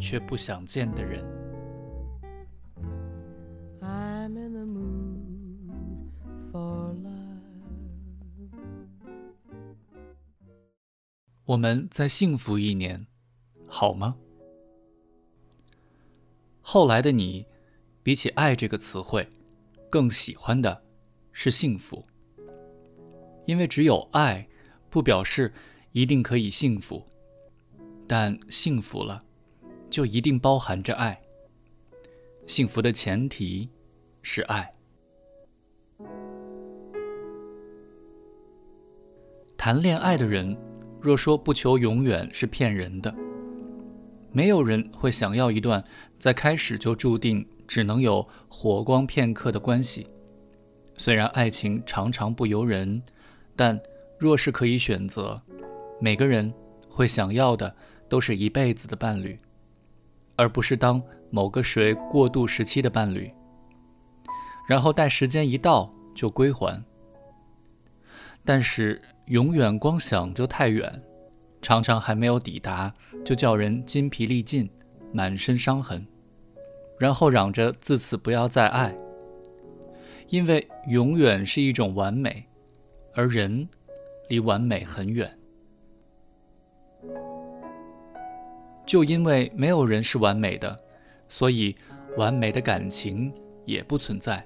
却不想见的人。我们再幸福一年，好吗？后来的你，比起“爱”这个词汇，更喜欢的是幸福，因为只有爱，不表示一定可以幸福。但幸福了，就一定包含着爱。幸福的前提是爱。谈恋爱的人，若说不求永远，是骗人的。没有人会想要一段在开始就注定只能有火光片刻的关系。虽然爱情常常不由人，但若是可以选择，每个人会想要的。都是一辈子的伴侣，而不是当某个谁过渡时期的伴侣，然后待时间一到就归还。但是永远光想就太远，常常还没有抵达就叫人筋疲力尽、满身伤痕，然后嚷着自此不要再爱，因为永远是一种完美，而人离完美很远。就因为没有人是完美的，所以完美的感情也不存在。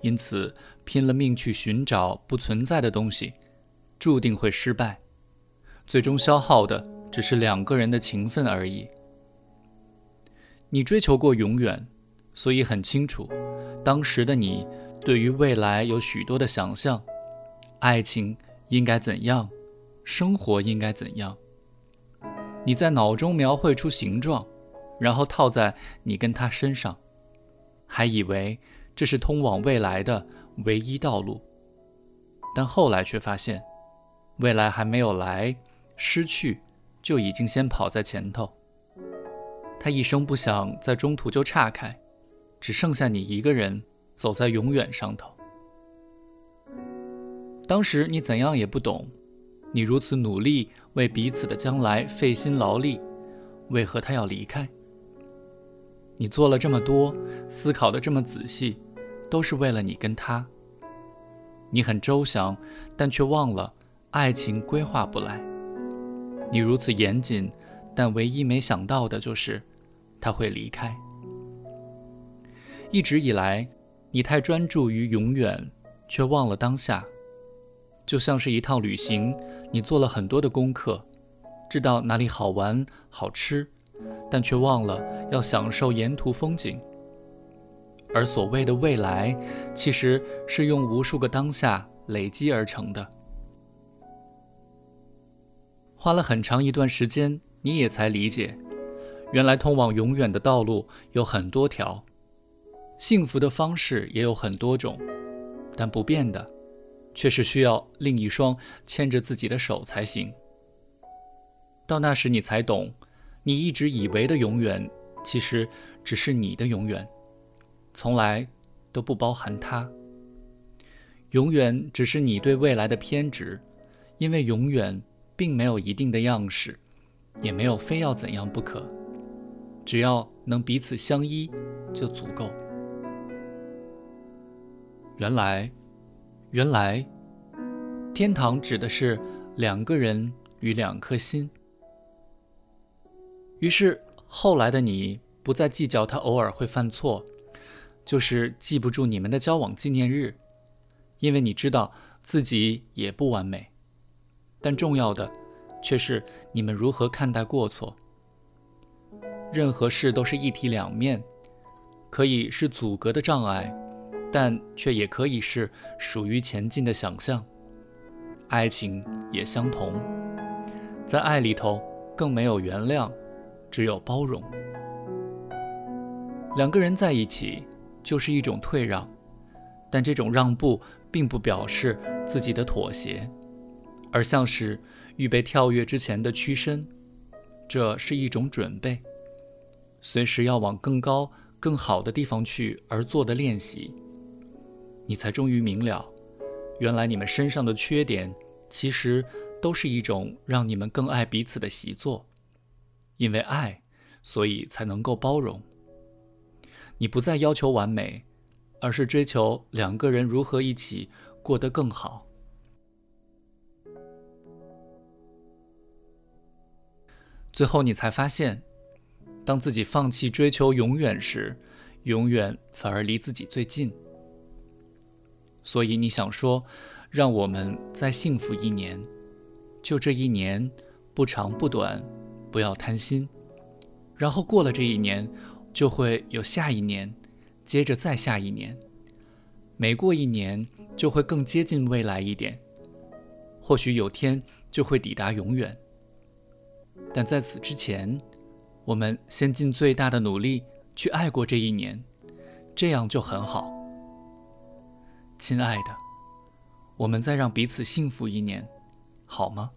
因此，拼了命去寻找不存在的东西，注定会失败，最终消耗的只是两个人的情分而已。你追求过永远，所以很清楚，当时的你对于未来有许多的想象：爱情应该怎样，生活应该怎样。你在脑中描绘出形状，然后套在你跟他身上，还以为这是通往未来的唯一道路，但后来却发现，未来还没有来，失去就已经先跑在前头。他一声不响，在中途就岔开，只剩下你一个人走在永远上头。当时你怎样也不懂。你如此努力为彼此的将来费心劳力，为何他要离开？你做了这么多，思考的这么仔细，都是为了你跟他。你很周详，但却忘了爱情规划不来。你如此严谨，但唯一没想到的就是他会离开。一直以来，你太专注于永远，却忘了当下。就像是一趟旅行，你做了很多的功课，知道哪里好玩好吃，但却忘了要享受沿途风景。而所谓的未来，其实是用无数个当下累积而成的。花了很长一段时间，你也才理解，原来通往永远的道路有很多条，幸福的方式也有很多种，但不变的。却是需要另一双牵着自己的手才行。到那时，你才懂，你一直以为的永远，其实只是你的永远，从来都不包含他。永远只是你对未来的偏执，因为永远并没有一定的样式，也没有非要怎样不可，只要能彼此相依，就足够。原来。原来，天堂指的是两个人与两颗心。于是后来的你不再计较他偶尔会犯错，就是记不住你们的交往纪念日，因为你知道自己也不完美。但重要的却是你们如何看待过错。任何事都是一体两面，可以是阻隔的障碍。但却也可以是属于前进的想象，爱情也相同，在爱里头更没有原谅，只有包容。两个人在一起就是一种退让，但这种让步并不表示自己的妥协，而像是预备跳跃之前的屈身，这是一种准备，随时要往更高、更好的地方去而做的练习。你才终于明了，原来你们身上的缺点，其实都是一种让你们更爱彼此的习作。因为爱，所以才能够包容。你不再要求完美，而是追求两个人如何一起过得更好。最后，你才发现，当自己放弃追求永远时，永远反而离自己最近。所以你想说，让我们再幸福一年，就这一年，不长不短，不要贪心。然后过了这一年，就会有下一年，接着再下一年，每过一年就会更接近未来一点。或许有天就会抵达永远。但在此之前，我们先尽最大的努力去爱过这一年，这样就很好。亲爱的，我们再让彼此幸福一年，好吗？